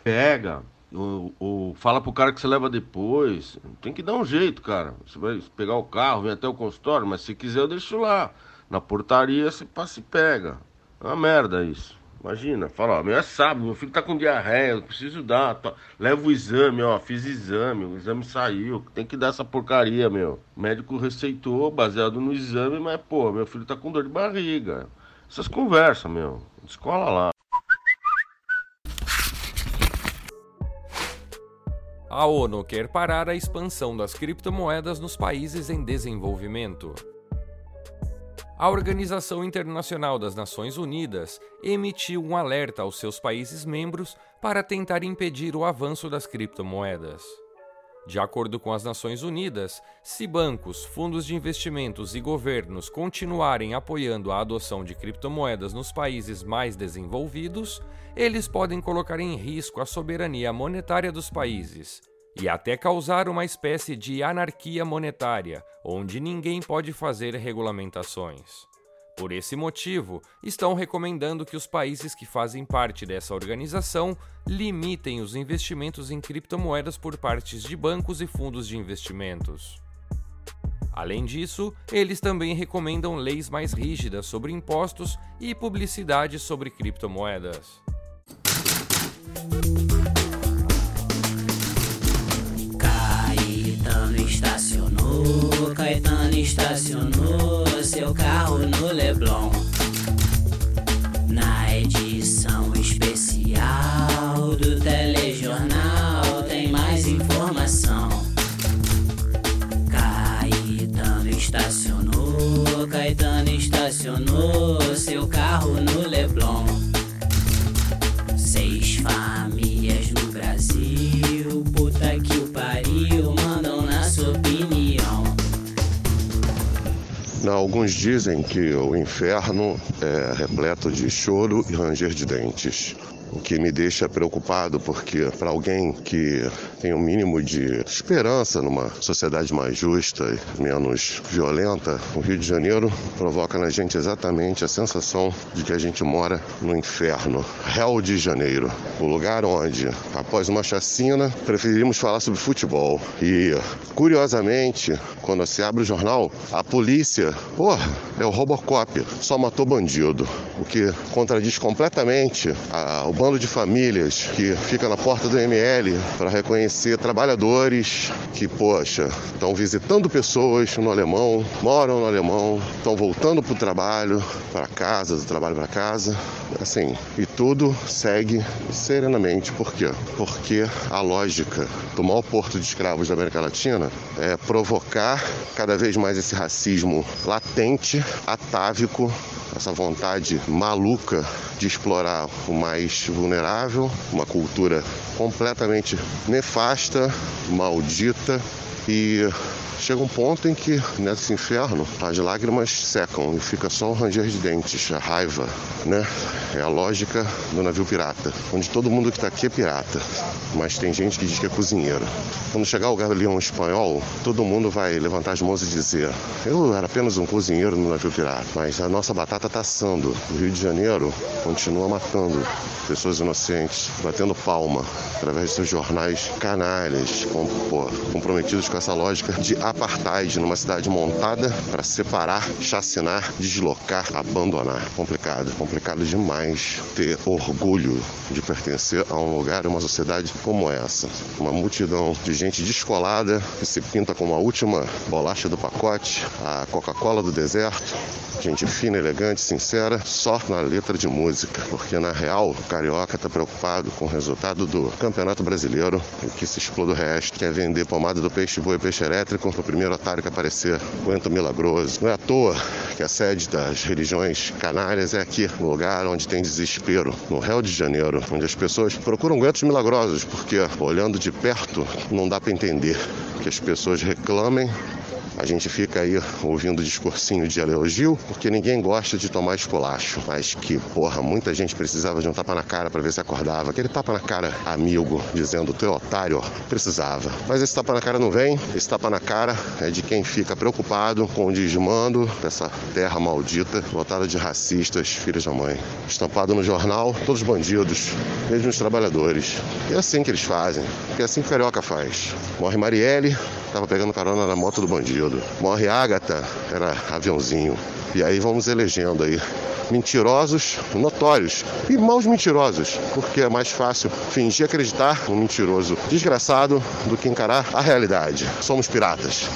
pega, ou, ou fala pro cara que você leva depois. Tem que dar um jeito, cara. Você vai pegar o carro, vem até o consultório, mas se quiser eu deixo lá. Na portaria você passa e pega. É uma merda isso. Imagina, fala, ó, meu é sábado, meu filho tá com diarreia, eu preciso dar. to- Leva o exame, ó, fiz exame, o exame saiu, tem que dar essa porcaria, meu. O médico receitou baseado no exame, mas, pô, meu filho tá com dor de barriga. Essas conversas, meu. Escola lá. A ONU quer parar a expansão das criptomoedas nos países em desenvolvimento. A Organização Internacional das Nações Unidas emitiu um alerta aos seus países membros para tentar impedir o avanço das criptomoedas. De acordo com as Nações Unidas, se bancos, fundos de investimentos e governos continuarem apoiando a adoção de criptomoedas nos países mais desenvolvidos, eles podem colocar em risco a soberania monetária dos países e até causar uma espécie de anarquia monetária, onde ninguém pode fazer regulamentações. Por esse motivo, estão recomendando que os países que fazem parte dessa organização limitem os investimentos em criptomoedas por partes de bancos e fundos de investimentos. Além disso, eles também recomendam leis mais rígidas sobre impostos e publicidade sobre criptomoedas. Caetano estacionou, Caetano estacionou seu carro no Leblon. Na edição especial do telejornal tem mais informação. Caetano estacionou, Caetano estacionou seu carro no Leblon. Alguns dizem que o inferno é repleto de choro e ranger de dentes. O que me deixa preocupado, porque para alguém que tem o um mínimo de esperança numa sociedade mais justa e menos violenta, o Rio de Janeiro provoca na gente exatamente a sensação de que a gente mora no inferno. Hell de Janeiro, o lugar onde, após uma chacina, preferimos falar sobre futebol. E, curiosamente, quando se abre o jornal, a polícia, porra, é o Robocop, só matou bandido. O que contradiz completamente a, o bando de famílias que fica na porta do ML para reconhecer trabalhadores que, poxa, estão visitando pessoas no alemão, moram no alemão, estão voltando para o trabalho, para casa, do trabalho para casa, assim, e tudo segue serenamente. Por quê? Porque a lógica do maior porto de escravos da América Latina é provocar cada vez mais esse racismo latente, atávico, essa vontade maluca de explorar o mais vulnerável, uma cultura completamente nefasta, maldita e chega um ponto em que nesse inferno as lágrimas secam e fica só o ranger de dentes, a raiva, né? É a lógica do navio pirata, onde todo mundo que está aqui é pirata, mas tem gente que diz que é cozinheiro. Quando chegar o galeão espanhol, todo mundo vai levantar as mãos e dizer: Eu era apenas um cozinheiro no navio pirata, mas a nossa batata está assando. O Rio de Janeiro continua matando pessoas inocentes, batendo palma através de seus jornais canalhas, comprometidos com essa lógica de apartheid numa cidade montada para separar, chacinar, deslocar, abandonar. Complicado, complicado demais ter orgulho de pertencer a um lugar, uma sociedade como essa. Uma multidão de gente descolada que se pinta como a última bolacha do pacote, a Coca-Cola do deserto, gente fina, elegante, sincera, só na letra de música, porque na real o carioca está preocupado com o resultado do Campeonato Brasileiro, que se exploda o resto, quer vender pomada do peixe e peixe elétrico, o primeiro otário que aparecer, o ento milagroso. Não é à toa que a sede das religiões canárias é aqui, no lugar onde tem desespero, no Rio de Janeiro, onde as pessoas procuram guetos milagrosos, porque olhando de perto não dá para entender que as pessoas reclamem a gente fica aí ouvindo discursinho de elogio, porque ninguém gosta de tomar esculacho. Mas que, porra, muita gente precisava de um tapa na cara para ver se acordava. Aquele tapa na cara amigo, dizendo, teu otário, precisava. Mas esse tapa na cara não vem, esse tapa na cara é de quem fica preocupado com o desmando dessa terra maldita, lotada de racistas, filhos da mãe. Estampado no jornal, todos bandidos, mesmo os trabalhadores. E é assim que eles fazem, é assim que o Carioca faz. Morre Marielle, tava pegando carona na moto do bandido. Morre Ágata, era aviãozinho. E aí vamos elegendo aí mentirosos notórios e maus mentirosos, porque é mais fácil fingir acreditar no mentiroso desgraçado do que encarar a realidade. Somos piratas.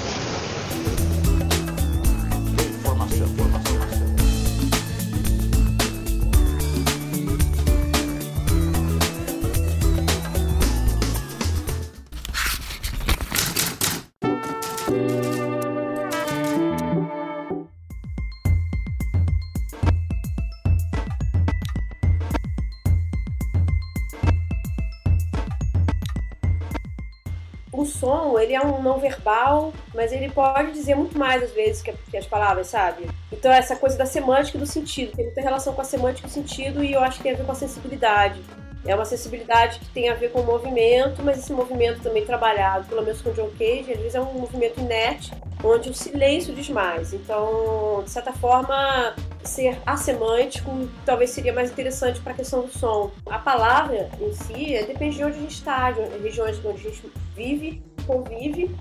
Verbal, mas ele pode dizer muito mais às vezes que, as palavras, sabe? Então essa coisa da semântica e do sentido, tem muita relação com a semântica e o sentido e eu acho que tem a ver com a sensibilidade. É uma sensibilidade que tem a ver com o movimento, mas esse movimento também trabalhado, pelo menos com John Cage, às vezes é um movimento inerte, onde o silêncio diz mais. Então, de certa forma, ser assemântico talvez seria mais interessante para a questão do som. A palavra em si depende de onde a gente está, de regiões onde a gente vive, convive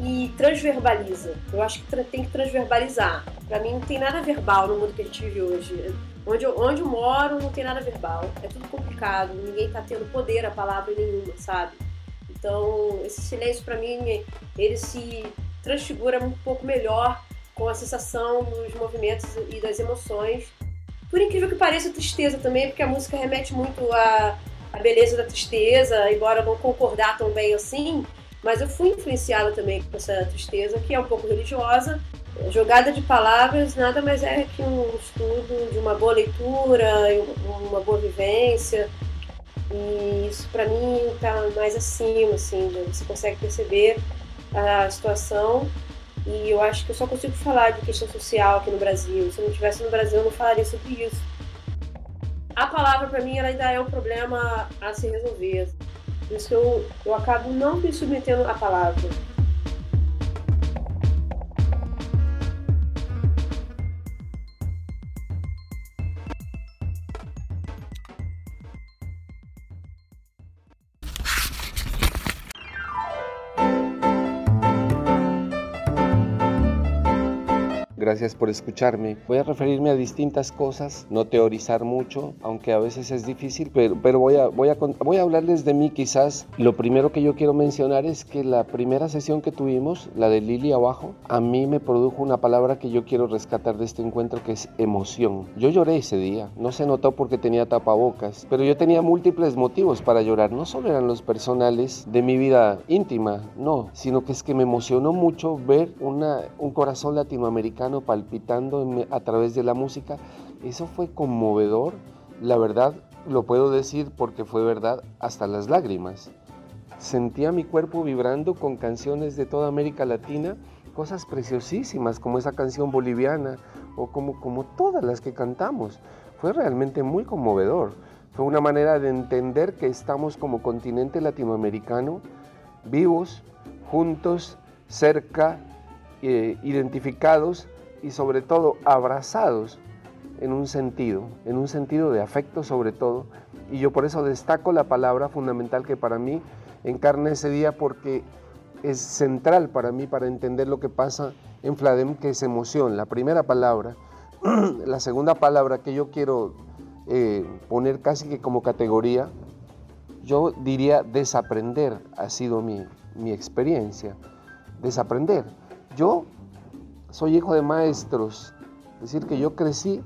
e transverbaliza. Eu acho que tem que transverbalizar. Para mim não tem nada verbal no mundo que a gente vive hoje. Onde eu, onde eu moro não tem nada verbal. É tudo complicado. Ninguém tá tendo poder a palavra nenhuma, sabe? Então, esse silêncio para mim, ele se transfigura um pouco melhor com a sensação dos movimentos e das emoções. Por incrível que pareça, tristeza também, porque a música remete muito à, à beleza da tristeza, embora não concordar tão bem assim, mas eu fui influenciada também com essa tristeza, que é um pouco religiosa. Jogada de palavras nada mais é que um estudo de uma boa leitura, uma boa vivência. E isso para mim está mais acima, assim, você consegue perceber a situação. E eu acho que eu só consigo falar de questão social aqui no Brasil. Se eu não estivesse no Brasil, eu não falaria sobre isso. A palavra para mim ela ainda é um problema a se resolver. Isso eu, eu acabo não me submetendo à palavra. Gracias por escucharme. Voy a referirme a distintas cosas, no teorizar mucho, aunque a veces es difícil, pero, pero voy, a, voy, a, voy a hablarles de mí quizás. Lo primero que yo quiero mencionar es que la primera sesión que tuvimos, la de Lili abajo, a mí me produjo una palabra que yo quiero rescatar de este encuentro que es emoción. Yo lloré ese día, no se notó porque tenía tapabocas, pero yo tenía múltiples motivos para llorar, no solo eran los personales de mi vida íntima, no, sino que es que me emocionó mucho ver una, un corazón latinoamericano palpitando a través de la música. Eso fue conmovedor, la verdad lo puedo decir porque fue verdad hasta las lágrimas. Sentía mi cuerpo vibrando con canciones de toda América Latina, cosas preciosísimas como esa canción boliviana o como, como todas las que cantamos. Fue realmente muy conmovedor. Fue una manera de entender que estamos como continente latinoamericano vivos, juntos, cerca, eh, identificados y sobre todo abrazados en un sentido, en un sentido de afecto sobre todo. Y yo por eso destaco la palabra fundamental que para mí encarna ese día porque es central para mí para entender lo que pasa en Fladem, que es emoción, la primera palabra. la segunda palabra que yo quiero eh, poner casi que como categoría, yo diría desaprender, ha sido mi, mi experiencia. Desaprender. Yo soy hijo de maestros, es decir, que yo crecí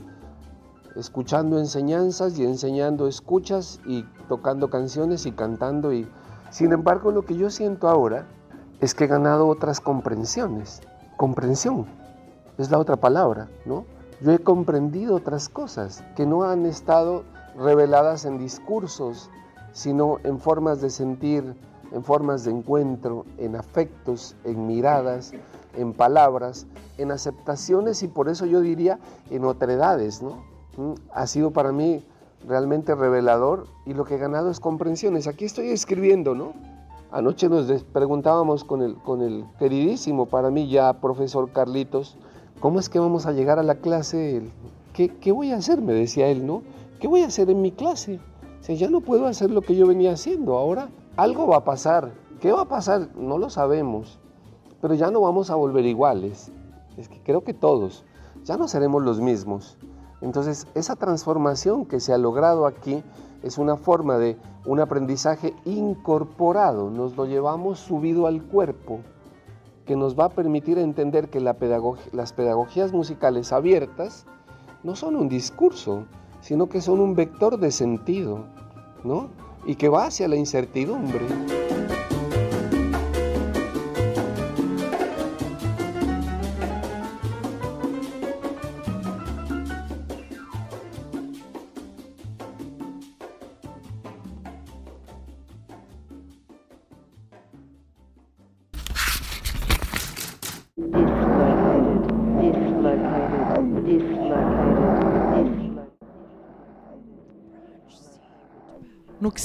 escuchando enseñanzas y enseñando escuchas y tocando canciones y cantando y sin embargo lo que yo siento ahora es que he ganado otras comprensiones. Comprensión es la otra palabra, ¿no? Yo he comprendido otras cosas que no han estado reveladas en discursos, sino en formas de sentir, en formas de encuentro, en afectos, en miradas, en palabras, en aceptaciones y por eso yo diría en otredades, ¿no? Mm, ha sido para mí realmente revelador y lo que he ganado es comprensiones. Aquí estoy escribiendo, ¿no? Anoche nos preguntábamos con el, con el queridísimo para mí ya profesor Carlitos, ¿cómo es que vamos a llegar a la clase? ¿Qué, qué voy a hacer? Me decía él, ¿no? ¿Qué voy a hacer en mi clase? O sea, ya no puedo hacer lo que yo venía haciendo ahora. Algo va a pasar. ¿Qué va a pasar? No lo sabemos. Pero ya no vamos a volver iguales. Es que creo que todos. Ya no seremos los mismos. Entonces, esa transformación que se ha logrado aquí es una forma de un aprendizaje incorporado, nos lo llevamos subido al cuerpo, que nos va a permitir entender que la las pedagogías musicales abiertas no son un discurso, sino que son un vector de sentido, ¿no? Y que va hacia la incertidumbre.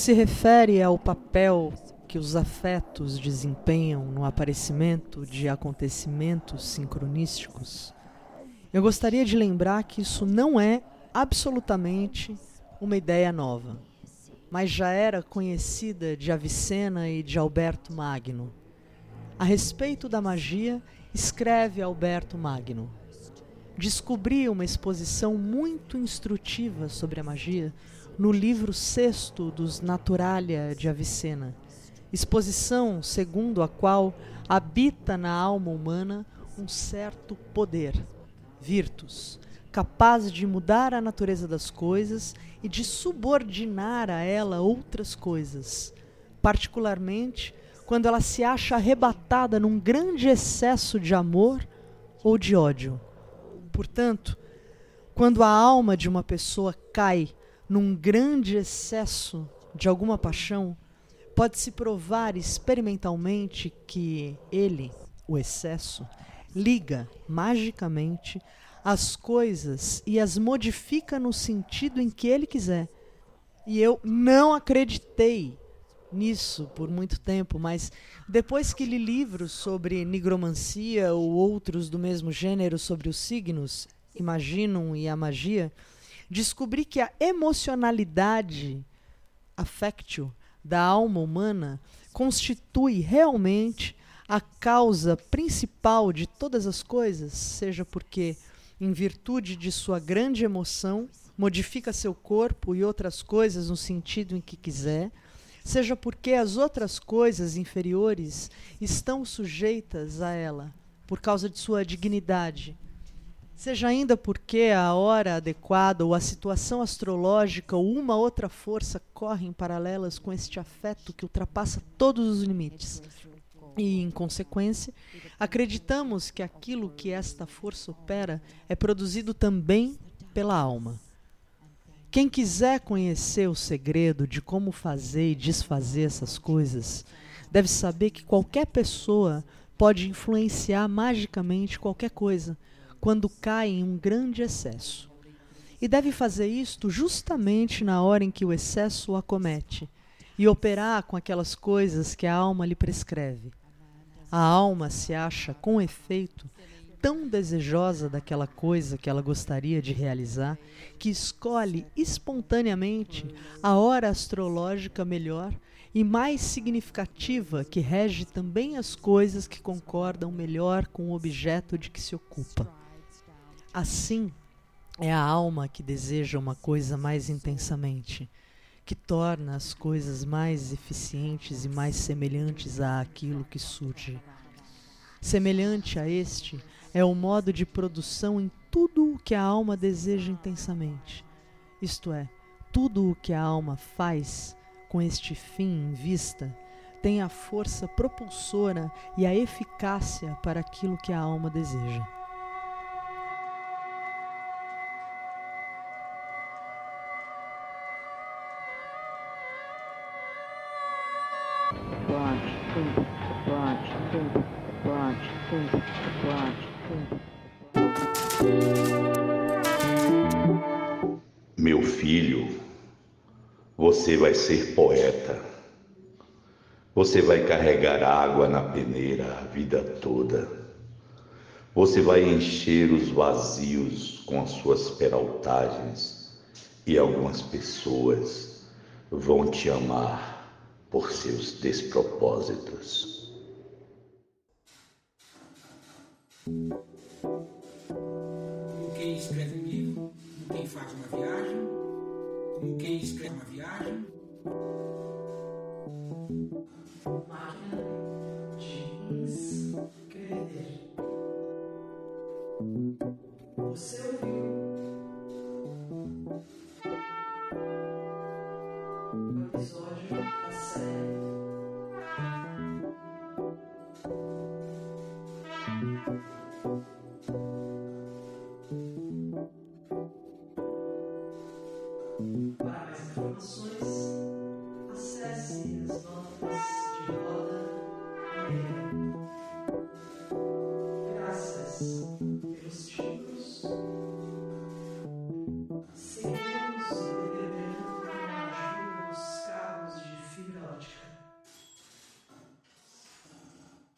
Se refere ao papel que os afetos desempenham no aparecimento de acontecimentos sincronísticos, eu gostaria de lembrar que isso não é absolutamente uma ideia nova, mas já era conhecida de Avicena e de Alberto Magno. A respeito da magia, escreve Alberto Magno. Descobri uma exposição muito instrutiva sobre a magia no livro sexto dos Naturalia de Avicena, exposição segundo a qual habita na alma humana um certo poder, virtus, capaz de mudar a natureza das coisas e de subordinar a ela outras coisas, particularmente quando ela se acha arrebatada num grande excesso de amor ou de ódio. Portanto, quando a alma de uma pessoa cai num grande excesso de alguma paixão, pode-se provar experimentalmente que ele, o excesso, liga magicamente as coisas e as modifica no sentido em que ele quiser. E eu não acreditei nisso por muito tempo, mas depois que li livros sobre nigromancia ou outros do mesmo gênero sobre os signos, Imaginum e a magia, descobri que a emocionalidade affectio da alma humana constitui realmente a causa principal de todas as coisas, seja porque, em virtude de sua grande emoção, modifica seu corpo e outras coisas no sentido em que quiser, seja porque as outras coisas inferiores estão sujeitas a ela, por causa de sua dignidade, Seja ainda porque a hora adequada ou a situação astrológica ou uma outra força correm paralelas com este afeto que ultrapassa todos os limites. E, em consequência, acreditamos que aquilo que esta força opera é produzido também pela alma. Quem quiser conhecer o segredo de como fazer e desfazer essas coisas, deve saber que qualquer pessoa pode influenciar magicamente qualquer coisa quando cai em um grande excesso. E deve fazer isto justamente na hora em que o excesso o acomete e operar com aquelas coisas que a alma lhe prescreve. A alma se acha, com efeito, tão desejosa daquela coisa que ela gostaria de realizar que escolhe espontaneamente a hora astrológica melhor e mais significativa que rege também as coisas que concordam melhor com o objeto de que se ocupa. Assim, é a alma que deseja uma coisa mais intensamente, que torna as coisas mais eficientes e mais semelhantes àquilo que surge. Semelhante a este é o modo de produção em tudo o que a alma deseja intensamente. Isto é, tudo o que a alma faz com este fim em vista tem a força propulsora e a eficácia para aquilo que a alma deseja. Você vai ser poeta. Você vai carregar água na peneira a vida toda. Você vai encher os vazios com as suas peraltagens e algumas pessoas vão te amar por seus despropósitos. Quem escreve um livro, quem faz uma viagem, como quem escreve uma viagem. Máquina de escrever. Você ouviu? O episódio